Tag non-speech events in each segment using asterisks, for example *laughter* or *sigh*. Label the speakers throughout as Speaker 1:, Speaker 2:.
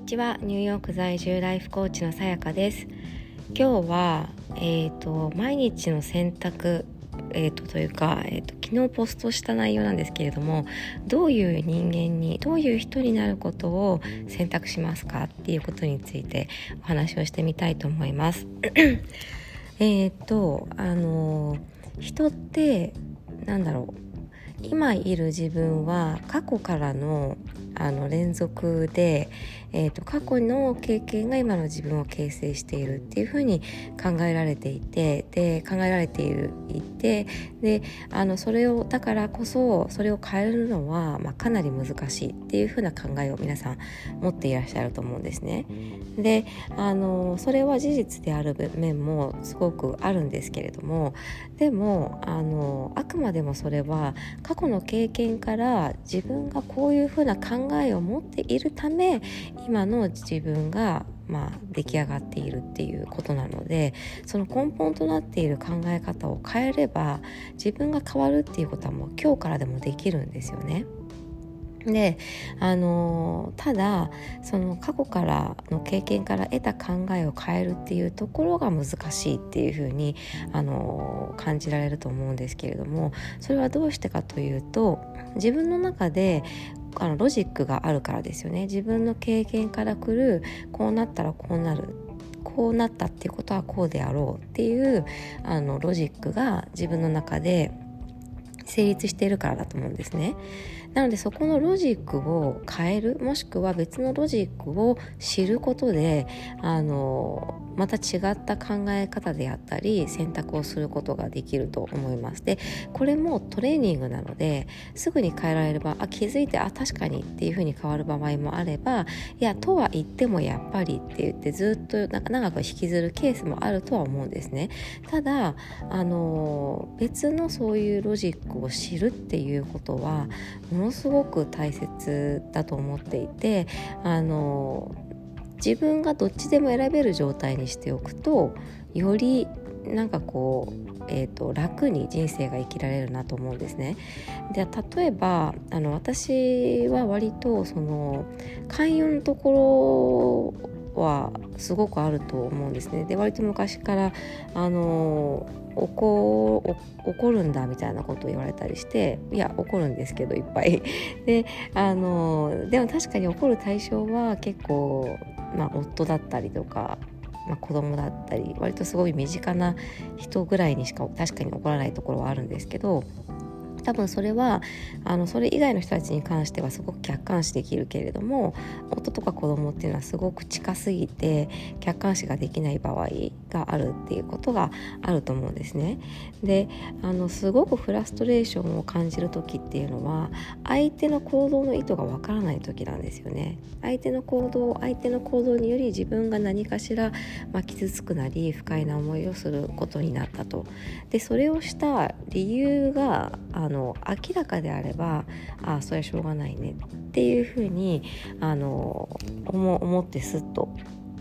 Speaker 1: にちは。ニューヨーク在住ライフコーチのさやかです。今日はえっ、ー、と毎日の選択えーと、というか、えーと、昨日ポストした内容なんですけれどもどういう人間にどういう人になることを選択しますかっていうことについてお話をしてみたいと思います。えっとあの人ってなんだろう。今いる自分は過去からのあの連続で、えーと、過去の経験が今の自分を形成しているっていうふうに考えられていてで考えられているいてであのそれをだからこそそれを変えるのは、まあ、かなり難しいっていうふうな考えを皆さん持っていらっしゃると思うんですね。であのそれは事実である面もすごくあるんですけれどもでもあのあくまでもそれは過去の経験から自分がこういうふうな考え考えを持っているため今の自分がまあ、出来上がっているっていうことなのでその根本となっている考え方を変えれば自分が変わるっていうことはもう今日からでもできるんですよね。であのただその過去からの経験から得た考えを変えるっていうところが難しいっていうふうにあの感じられると思うんですけれどもそれはどうしてかというと自分の中であのロジックがあるからですよね自分の経験からくるこうなったらこうなるこうなったっていうことはこうであろうっていうあのロジックが自分の中で成立しているからだと思うんですね。なのでそこのロジックを変えるもしくは別のロジックを知ることであのまた違った考え方であったり選択をすることができると思います。でこれもトレーニングなのですぐに変えられればあ気づいてあ確かにっていうふうに変わる場合もあればいやとは言ってもやっぱりって言ってずっと長く引きずるケースもあるとは思うんですね。ただあの別のそういうロジックを知るっていうことはものすごく大切だと思っていてあの自分がどっちでも選べる状態にしておくとよりなんかこう、えーと、楽に人生が生きられるなと思うんですね。で例えばあの私は割とその寛容のところはすごくあると思うんですね。で割と昔からあの怒怒るんだみたいなことを言われたりしていや怒るんですけどいっぱい *laughs* であのでも確かに怒る対象は結構まあ、夫だったりとか、まあ、子供だったり割とすごい身近な人ぐらいにしか確かに起こらないところはあるんですけど多分それはあのそれ以外の人たちに関してはすごく客観視できるけれども夫とか子供っていうのはすごく近すぎて客観視ができない場合があるっていうことがあると思うんですね。であのすごくフラストレーションを感じる時っていうのは相手の行動の意図がわからない時なんですよね。相手の行動相手の行動により自分が何かしら、まあ、傷つくなり不快な思いをすることになったと。でそれをした理由があの明らかであればああそれはしょうがないねっていうふうにあの思ってすっと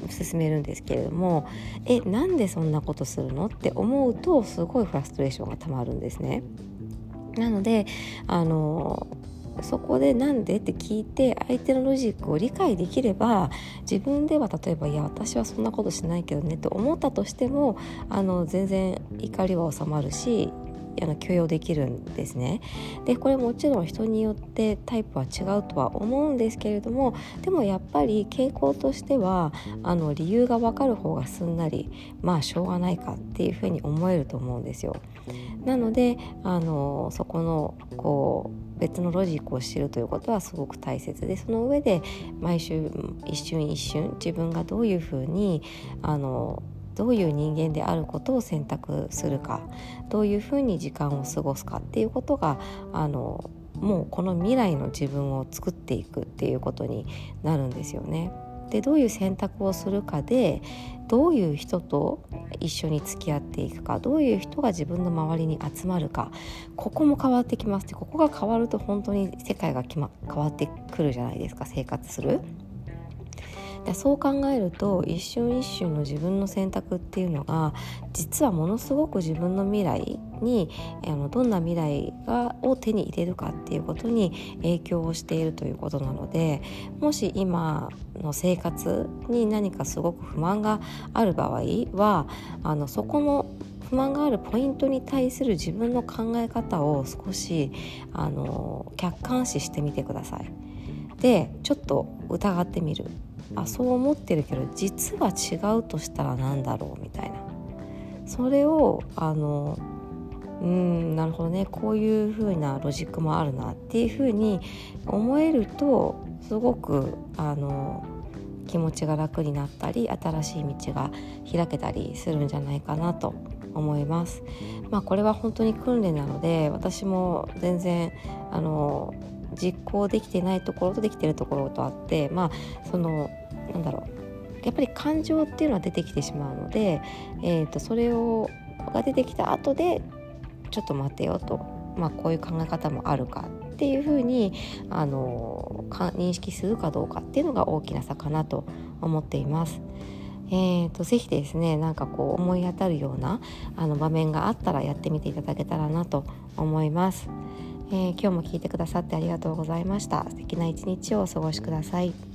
Speaker 1: 進めるんですけれどもえなんでそんなことするのって思うとすごいフラストレーションがたまるんですね。なのであのそこでなんでって聞いて相手のロジックを理解できれば自分では例えばいや私はそんなことしないけどねと思ったとしてもあの全然怒りは収まるしあの許容できるんですね。でこれもちろん人によってタイプは違うとは思うんですけれどもでもやっぱり傾向としてはあの理由が分かる方がすんなりまあしょうがないかっていうふうに思えると思うんですよ。なのであのそこのこう別のロジックを知るということはすごく大切でその上で毎週一瞬一瞬自分がどういうふうにあのどういう人間であることを選択するかどういうふうに時間を過ごすかっていうことがあのもうこの未来の自分を作っていくっていうことになるんですよね。でどういう選択をするかでどういう人と一緒に付き合っていくかどういう人が自分の周りに集まるかここも変わってきますでここが変わると本当に世界が、ま、変わってくるじゃないですか生活する。でそう考えると一瞬一瞬の自分の選択っていうのが実はものすごく自分の未来にあのどんな未来がを手に入れるかっていうことに影響をしているということなのでもし今の生活に何かすごく不満がある場合はあのそこの不満があるポイントに対する自分の考え方を少しあの客観視してみてください。でちょっと疑ってみるあそう思ってるけど実は違うとしたら何だろうみたいな。それをあのうんなるほどね。こういう風なロジックもあるなっていう風に思えるとすごくあの気持ちが楽になったり新しい道が開けたりするんじゃないかなと思います。まあ、これは本当に訓練なので私も全然あの実行できてないところとできてるところとあってまあそのなんだろうやっぱり感情っていうのは出てきてしまうので、えーと、それをが出てきた後でちょっと待てよと、まあ、こういう考え方もあるかっていうふうにあの認識するかどうかっていうのが大きな差かなと思っています。えーと、ぜひですねなんかこう思い当たるようなあの場面があったらやってみていただけたらなと思います。えー、今日も聞いてくださってありがとうございました。素敵な一日をお過ごしください。